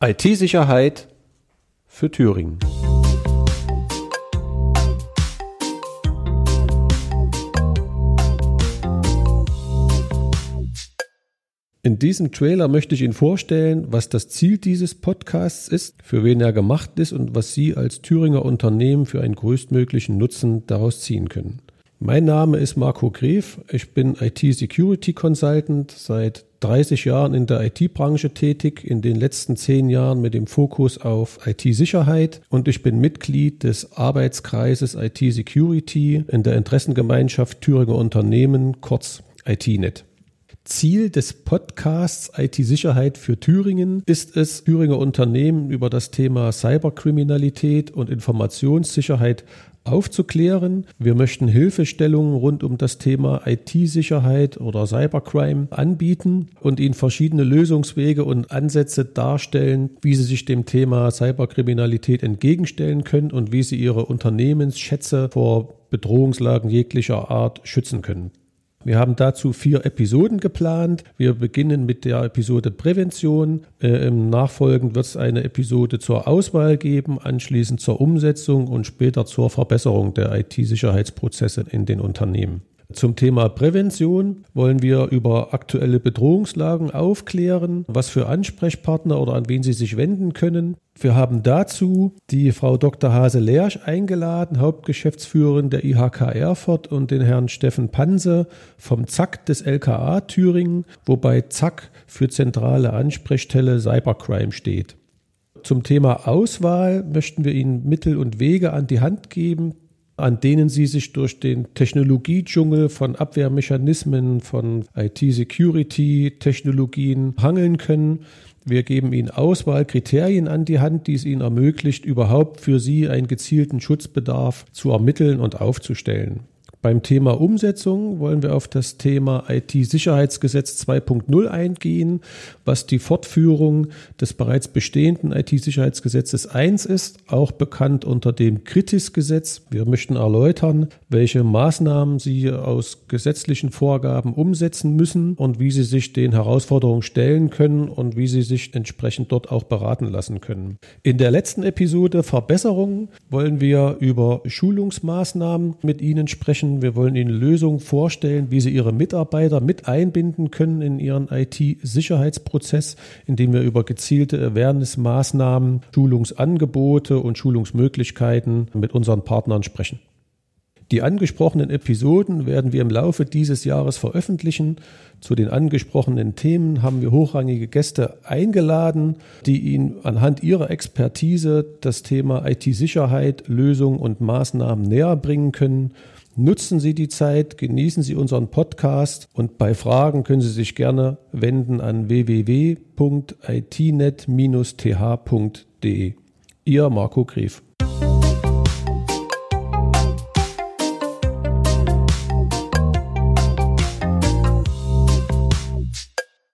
IT-Sicherheit für Thüringen. In diesem Trailer möchte ich Ihnen vorstellen, was das Ziel dieses Podcasts ist, für wen er gemacht ist und was Sie als Thüringer Unternehmen für einen größtmöglichen Nutzen daraus ziehen können. Mein Name ist Marco Gref. Ich bin IT-Security Consultant, seit 30 Jahren in der IT-Branche tätig, in den letzten zehn Jahren mit dem Fokus auf IT-Sicherheit und ich bin Mitglied des Arbeitskreises IT-Security in der Interessengemeinschaft Thüringer Unternehmen, kurz ITNet. Ziel des Podcasts IT-Sicherheit für Thüringen ist es, Thüringer Unternehmen über das Thema Cyberkriminalität und Informationssicherheit aufzuklären. Wir möchten Hilfestellungen rund um das Thema IT-Sicherheit oder Cybercrime anbieten und Ihnen verschiedene Lösungswege und Ansätze darstellen, wie Sie sich dem Thema Cyberkriminalität entgegenstellen können und wie Sie Ihre Unternehmensschätze vor Bedrohungslagen jeglicher Art schützen können. Wir haben dazu vier Episoden geplant. Wir beginnen mit der Episode Prävention. Äh, Nachfolgend wird es eine Episode zur Auswahl geben, anschließend zur Umsetzung und später zur Verbesserung der IT-Sicherheitsprozesse in den Unternehmen. Zum Thema Prävention wollen wir über aktuelle Bedrohungslagen aufklären, was für Ansprechpartner oder an wen Sie sich wenden können. Wir haben dazu die Frau Dr. Hase Lersch eingeladen, Hauptgeschäftsführerin der IHK Erfurt und den Herrn Steffen Panse vom ZAK des LKA Thüringen, wobei ZAK für zentrale Ansprechstelle Cybercrime steht. Zum Thema Auswahl möchten wir Ihnen Mittel und Wege an die Hand geben, an denen sie sich durch den Technologiedschungel von Abwehrmechanismen, von IT-Security-Technologien hangeln können. Wir geben ihnen Auswahlkriterien an die Hand, die es ihnen ermöglicht, überhaupt für sie einen gezielten Schutzbedarf zu ermitteln und aufzustellen. Beim Thema Umsetzung wollen wir auf das Thema IT-Sicherheitsgesetz 2.0 eingehen, was die Fortführung des bereits bestehenden IT-Sicherheitsgesetzes 1 ist, auch bekannt unter dem Kritis-Gesetz. Wir möchten erläutern, welche Maßnahmen Sie aus gesetzlichen Vorgaben umsetzen müssen und wie Sie sich den Herausforderungen stellen können und wie Sie sich entsprechend dort auch beraten lassen können. In der letzten Episode Verbesserungen wollen wir über Schulungsmaßnahmen mit Ihnen sprechen sprechen. Wir wollen Ihnen Lösungen vorstellen, wie Sie Ihre Mitarbeiter mit einbinden können in Ihren IT-Sicherheitsprozess, indem wir über gezielte Awareness-Maßnahmen, Schulungsangebote und Schulungsmöglichkeiten mit unseren Partnern sprechen. Die angesprochenen Episoden werden wir im Laufe dieses Jahres veröffentlichen. Zu den angesprochenen Themen haben wir hochrangige Gäste eingeladen, die Ihnen anhand ihrer Expertise das Thema IT-Sicherheit, Lösungen und Maßnahmen näher bringen können. Nutzen Sie die Zeit, genießen Sie unseren Podcast und bei Fragen können Sie sich gerne wenden an www.itnet-th.de. Ihr Marco Grief.